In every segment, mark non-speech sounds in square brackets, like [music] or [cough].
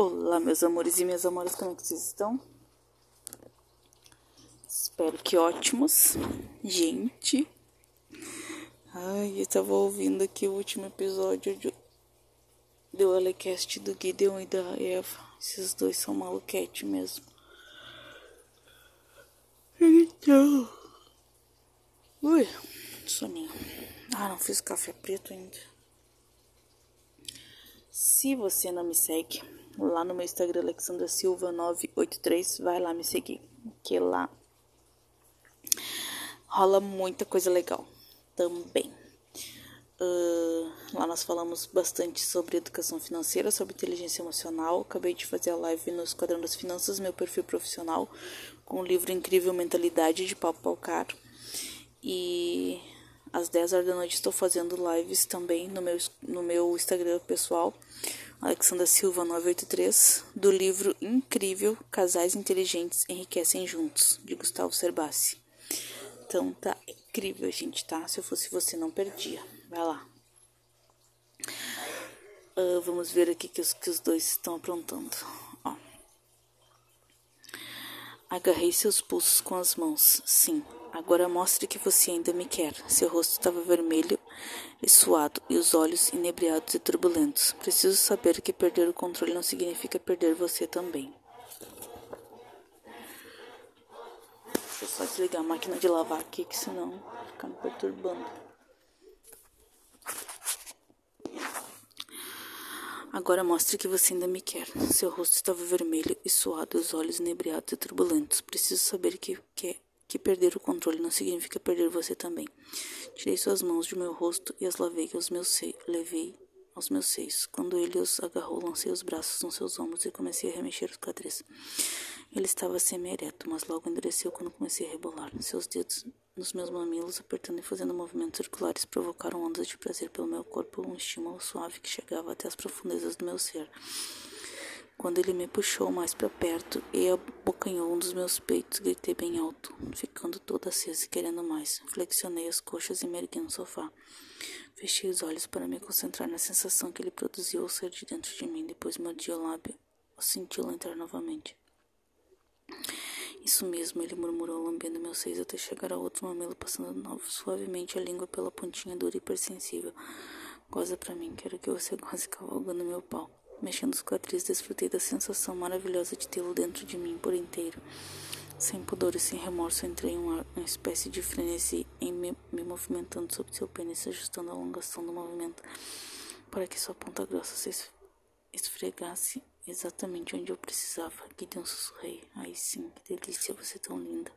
Olá, meus amores e minhas amoras, como é que vocês estão? Espero que ótimos. Gente, ai, eu tava ouvindo aqui o último episódio de, do Alecast do Gideon e da Eva. Esses dois são maluquete mesmo. Então. Ui, soninho. Ah, não fiz café preto ainda. Se você não me segue, lá no meu Instagram, Alexandra Silva 983, vai lá me seguir, que lá rola muita coisa legal também. Uh, lá nós falamos bastante sobre educação financeira, sobre inteligência emocional. Acabei de fazer a live no Esquadrão das Finanças, meu perfil profissional, com o livro Incrível Mentalidade de Paulo Palcar. E às 10 horas da noite estou fazendo lives também no meu, no meu Instagram pessoal, Alexandra Silva 983, do livro incrível Casais Inteligentes Enriquecem Juntos, de Gustavo Cerbasi. Então tá incrível, gente, tá? Se eu fosse você, não perdia. Vai lá. Uh, vamos ver aqui que os, que os dois estão aprontando. Agarrei seus pulsos com as mãos. Sim, Agora mostre que você ainda me quer. Seu rosto estava vermelho e suado, e os olhos inebriados e turbulentos. Preciso saber que perder o controle não significa perder você também. Deixa eu só desligar a máquina de lavar aqui, que senão fica me perturbando. Agora mostre que você ainda me quer. Seu rosto estava vermelho e suado, os olhos inebriados e turbulentos. Preciso saber que, que que perder o controle não significa perder você também. Tirei suas mãos de meu rosto e as lavei aos meus seios, levei aos meus seios. Quando ele os agarrou, lancei os braços nos seus ombros e comecei a remexer os quadris. Ele estava semi-ereto, mas logo endureceu quando comecei a rebolar. Seus dedos nos meus mamilos, apertando e fazendo movimentos circulares, provocaram ondas de prazer pelo meu corpo, um estímulo suave que chegava até as profundezas do meu ser. Quando ele me puxou mais para perto e abocanhou um dos meus peitos, gritei bem alto, ficando toda acesa e querendo mais. Flexionei as coxas e me no sofá. Fechei os olhos para me concentrar na sensação que ele produziu ao ser de dentro de mim. Depois mordi o lábio, senti-lo entrar novamente. Isso mesmo, ele murmurou, lambendo meus seios até chegar ao outro mamilo, passando suavemente a língua pela pontinha dura e hipersensível. Goza pra mim, quero que você goze cavalgando meu pau. Mexendo os quadris, desfrutei da sensação maravilhosa de tê-lo dentro de mim por inteiro. Sem pudor e sem remorso, entrei em uma, uma espécie de frenesi em me, me movimentando sobre seu pênis, ajustando a alongação do movimento para que sua ponta grossa se esfregasse exatamente onde eu precisava. Gideon sussurrei. Ai sim, que delícia, você é tão linda.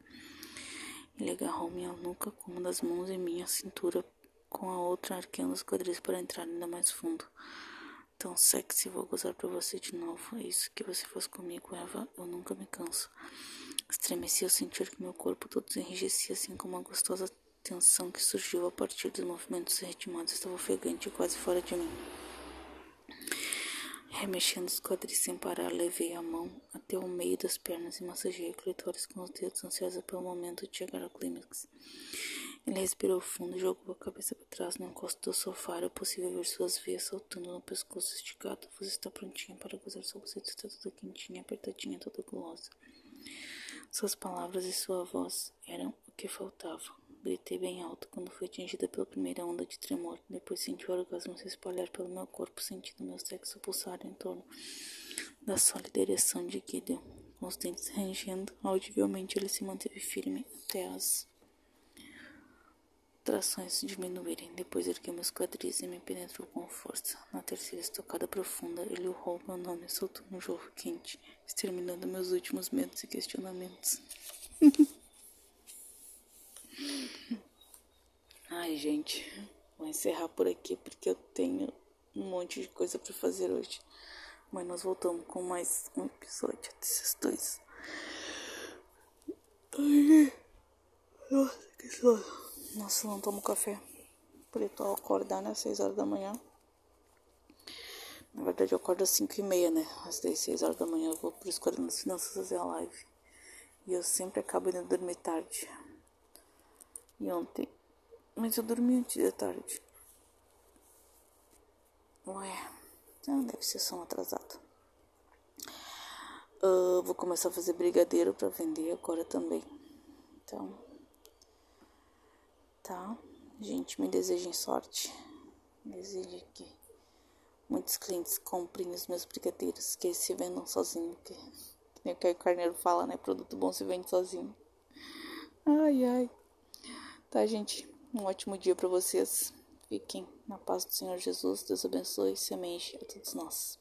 Ele agarrou minha nuca com uma das mãos em minha cintura, com a outra arqueando os quadris para entrar ainda mais fundo tão sexy, vou gozar pra você de novo. É isso que você faz comigo, Eva. Eu nunca me canso. Estremeci ao sentir que meu corpo todo se enrijecia, assim como uma gostosa tensão que surgiu a partir dos movimentos ritmados. Estava ofegante e quase fora de mim. Remexendo os quadris sem parar, levei a mão até o meio das pernas e massageei o clitóris com os dedos, ansiosa pelo momento de chegar ao clímax. Ele respirou fundo jogou a cabeça para trás no encosto do sofá. Era possível ver suas veias saltando no pescoço esticado. Você está prontinha para gozar sua buceta. Está toda quentinha, apertadinha, toda gulosa. Suas palavras e sua voz eram o que faltava. Gritei bem alto quando fui atingida pela primeira onda de tremor. Depois senti o orgasmo se espalhar pelo meu corpo, sentindo meu sexo pulsar em torno da sólida ereção de Gideon. Com os dentes rangendo, audivelmente ele se manteve firme até as trações diminuírem. Depois ergueu meus quadris e me penetrou com força. Na terceira estocada profunda, ele urrou meu nome e soltou um jorro quente, exterminando meus últimos medos e questionamentos. [laughs] Ai, gente, vou encerrar por aqui porque eu tenho um monte de coisa para fazer hoje. Mas nós voltamos com mais um episódio desses dois. Nossa, que sono. Nossa, não tomo café. Preto acordar, né? 6 horas da manhã. Na verdade, eu acordo às 5 e meia, né? Às 10, 6 horas da manhã eu vou pro Esquadrão das Finanças fazer a live. E eu sempre acabo indo dormir tarde. E ontem... Mas eu dormi antes de tarde. Ué... Ah, deve ser som atrasado. Uh, vou começar a fazer brigadeiro para vender agora também. Então, tá? Gente, me desejem sorte. Desejo que muitos clientes comprem os meus brigadeiros, que se vendam sozinho, que, que nem o Caio Carneiro fala, né? Produto bom se vende sozinho. Ai, ai. Tá, gente? Um ótimo dia para vocês. Fiquem na paz do Senhor Jesus. Deus abençoe e semente a todos nós.